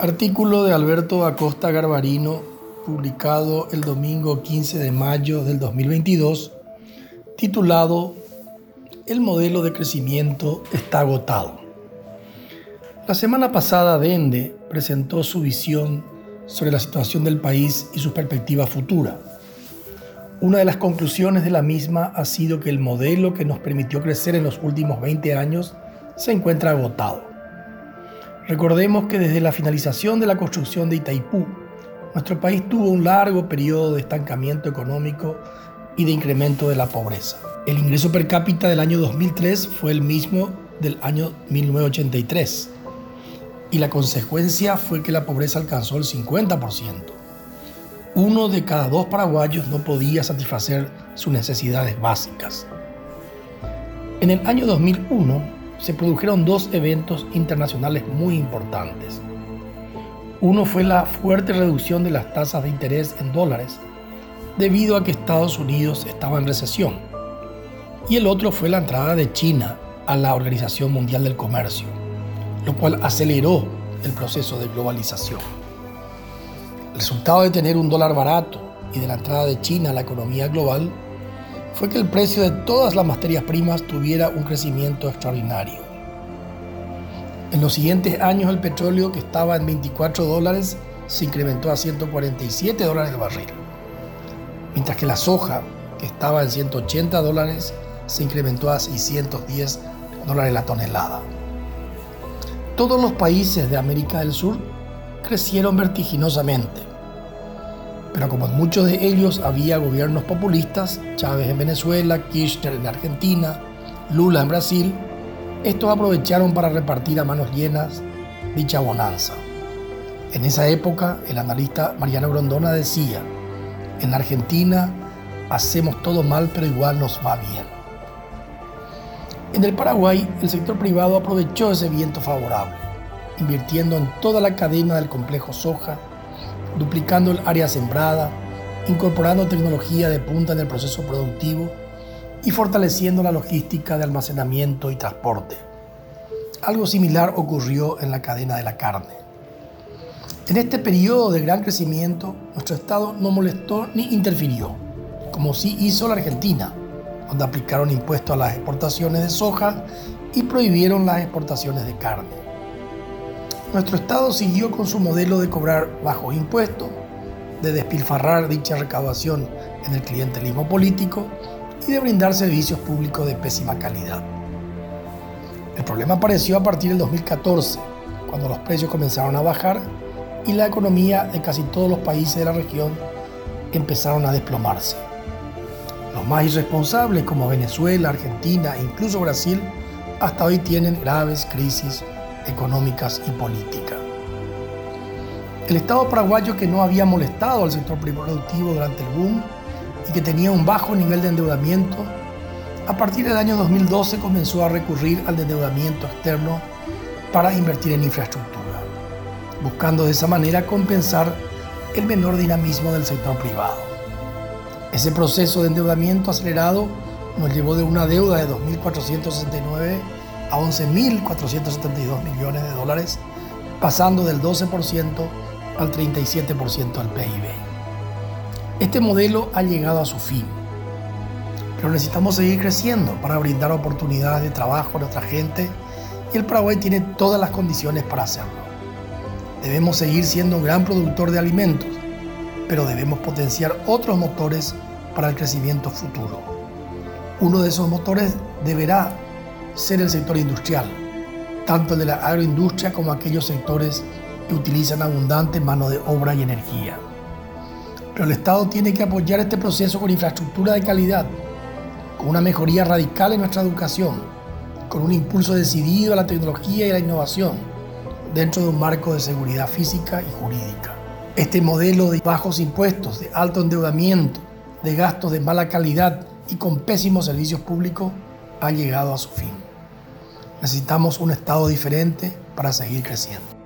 Artículo de Alberto Acosta Garbarino, publicado el domingo 15 de mayo del 2022, titulado El modelo de crecimiento está agotado. La semana pasada Dende presentó su visión sobre la situación del país y su perspectiva futura. Una de las conclusiones de la misma ha sido que el modelo que nos permitió crecer en los últimos 20 años se encuentra agotado. Recordemos que desde la finalización de la construcción de Itaipú, nuestro país tuvo un largo periodo de estancamiento económico y de incremento de la pobreza. El ingreso per cápita del año 2003 fue el mismo del año 1983 y la consecuencia fue que la pobreza alcanzó el 50%. Uno de cada dos paraguayos no podía satisfacer sus necesidades básicas. En el año 2001 se produjeron dos eventos internacionales muy importantes. Uno fue la fuerte reducción de las tasas de interés en dólares debido a que Estados Unidos estaba en recesión. Y el otro fue la entrada de China a la Organización Mundial del Comercio lo cual aceleró el proceso de globalización. El resultado de tener un dólar barato y de la entrada de China a la economía global fue que el precio de todas las materias primas tuviera un crecimiento extraordinario. En los siguientes años el petróleo que estaba en 24 dólares se incrementó a 147 dólares el barril, mientras que la soja que estaba en 180 dólares se incrementó a 610 dólares la tonelada. Todos los países de América del Sur crecieron vertiginosamente. Pero como en muchos de ellos había gobiernos populistas, Chávez en Venezuela, Kirchner en Argentina, Lula en Brasil, estos aprovecharon para repartir a manos llenas dicha bonanza. En esa época, el analista Mariano Grondona decía, en Argentina hacemos todo mal pero igual nos va bien. En el Paraguay, el sector privado aprovechó ese viento favorable, invirtiendo en toda la cadena del complejo soja, duplicando el área sembrada, incorporando tecnología de punta en el proceso productivo y fortaleciendo la logística de almacenamiento y transporte. Algo similar ocurrió en la cadena de la carne. En este periodo de gran crecimiento, nuestro Estado no molestó ni interfirió, como sí hizo la Argentina, donde aplicaron impuestos a las exportaciones de soja y prohibieron las exportaciones de carne. Nuestro Estado siguió con su modelo de cobrar bajos impuestos, de despilfarrar dicha recaudación en el clientelismo político y de brindar servicios públicos de pésima calidad. El problema apareció a partir del 2014, cuando los precios comenzaron a bajar y la economía de casi todos los países de la región empezaron a desplomarse. Los más irresponsables como Venezuela, Argentina e incluso Brasil hasta hoy tienen graves crisis económicas y políticas. El Estado paraguayo que no había molestado al sector productivo durante el boom y que tenía un bajo nivel de endeudamiento, a partir del año 2012 comenzó a recurrir al endeudamiento externo para invertir en infraestructura, buscando de esa manera compensar el menor dinamismo del sector privado. Ese proceso de endeudamiento acelerado nos llevó de una deuda de 2.469 a 11.472 millones de dólares, pasando del 12% al 37% del PIB. Este modelo ha llegado a su fin, pero necesitamos seguir creciendo para brindar oportunidades de trabajo a nuestra gente y el Paraguay tiene todas las condiciones para hacerlo. Debemos seguir siendo un gran productor de alimentos pero debemos potenciar otros motores para el crecimiento futuro. Uno de esos motores deberá ser el sector industrial, tanto el de la agroindustria como aquellos sectores que utilizan abundante mano de obra y energía. Pero el Estado tiene que apoyar este proceso con infraestructura de calidad, con una mejoría radical en nuestra educación, con un impulso decidido a la tecnología y la innovación, dentro de un marco de seguridad física y jurídica. Este modelo de bajos impuestos, de alto endeudamiento, de gastos de mala calidad y con pésimos servicios públicos ha llegado a su fin. Necesitamos un Estado diferente para seguir creciendo.